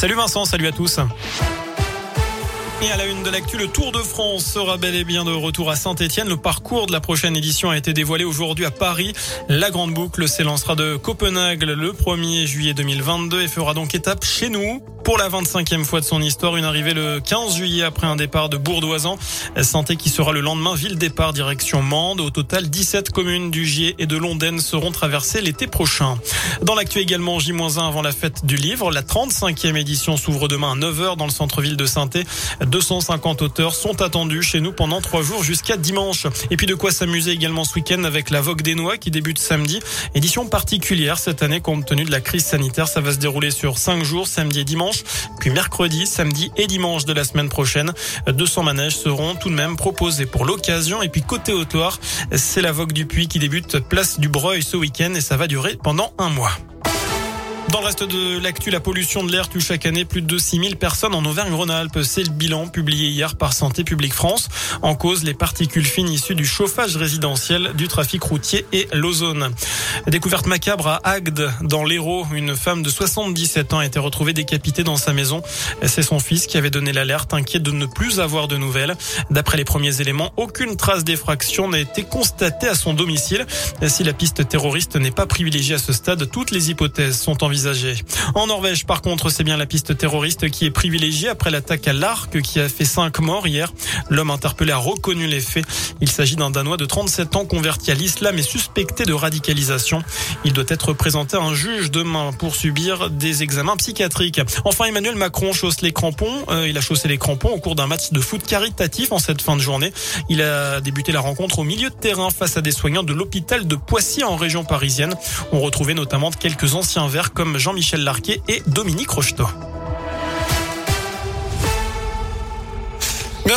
Salut Vincent, salut à tous. Et à la une de l'actu, le Tour de France sera bel et bien de retour à Saint-Etienne. Le parcours de la prochaine édition a été dévoilé aujourd'hui à Paris. La grande boucle s'élancera de Copenhague le 1er juillet 2022 et fera donc étape chez nous. Pour la 25e fois de son histoire, une arrivée le 15 juillet après un départ de Bourdoisan. Santé qui sera le lendemain, ville départ direction Mende. Au total, 17 communes du Gier et de Londaine seront traversées l'été prochain. Dans l'actu également, J-1 avant la fête du livre. La 35e édition s'ouvre demain à 9h dans le centre-ville de saint 250 auteurs sont attendus chez nous pendant trois jours jusqu'à dimanche. Et puis de quoi s'amuser également ce week-end avec la Vogue des Noix qui débute samedi. Édition particulière cette année compte tenu de la crise sanitaire. Ça va se dérouler sur cinq jours, samedi et dimanche, puis mercredi, samedi et dimanche de la semaine prochaine. 200 manèges seront tout de même proposés pour l'occasion. Et puis côté Haute-Loire, c'est la Vogue du Puy qui débute place du Breuil ce week-end et ça va durer pendant un mois. Dans le reste de l'actu, la pollution de l'air tue chaque année plus de 6000 personnes en Auvergne-Rhône-Alpes. C'est le bilan publié hier par Santé publique France. En cause, les particules fines issues du chauffage résidentiel, du trafic routier et l'ozone. Découverte macabre à Agde, dans l'Hérault. Une femme de 77 ans a été retrouvée décapitée dans sa maison. C'est son fils qui avait donné l'alerte, inquiet de ne plus avoir de nouvelles. D'après les premiers éléments, aucune trace d'effraction n'a été constatée à son domicile. Si la piste terroriste n'est pas privilégiée à ce stade, toutes les hypothèses sont envisagées en Norvège, par contre, c'est bien la piste terroriste qui est privilégiée après l'attaque à l'arc qui a fait cinq morts hier. L'homme interpellé a reconnu les faits. Il s'agit d'un Danois de 37 ans converti à l'islam et suspecté de radicalisation. Il doit être présenté à un juge demain pour subir des examens psychiatriques. Enfin, Emmanuel Macron chausse les crampons. Euh, il a chaussé les crampons au cours d'un match de foot caritatif en cette fin de journée. Il a débuté la rencontre au milieu de terrain face à des soignants de l'hôpital de Poissy en région parisienne. On retrouvait notamment quelques anciens verts comme Jean-Michel Larquet et Dominique Rocheteau.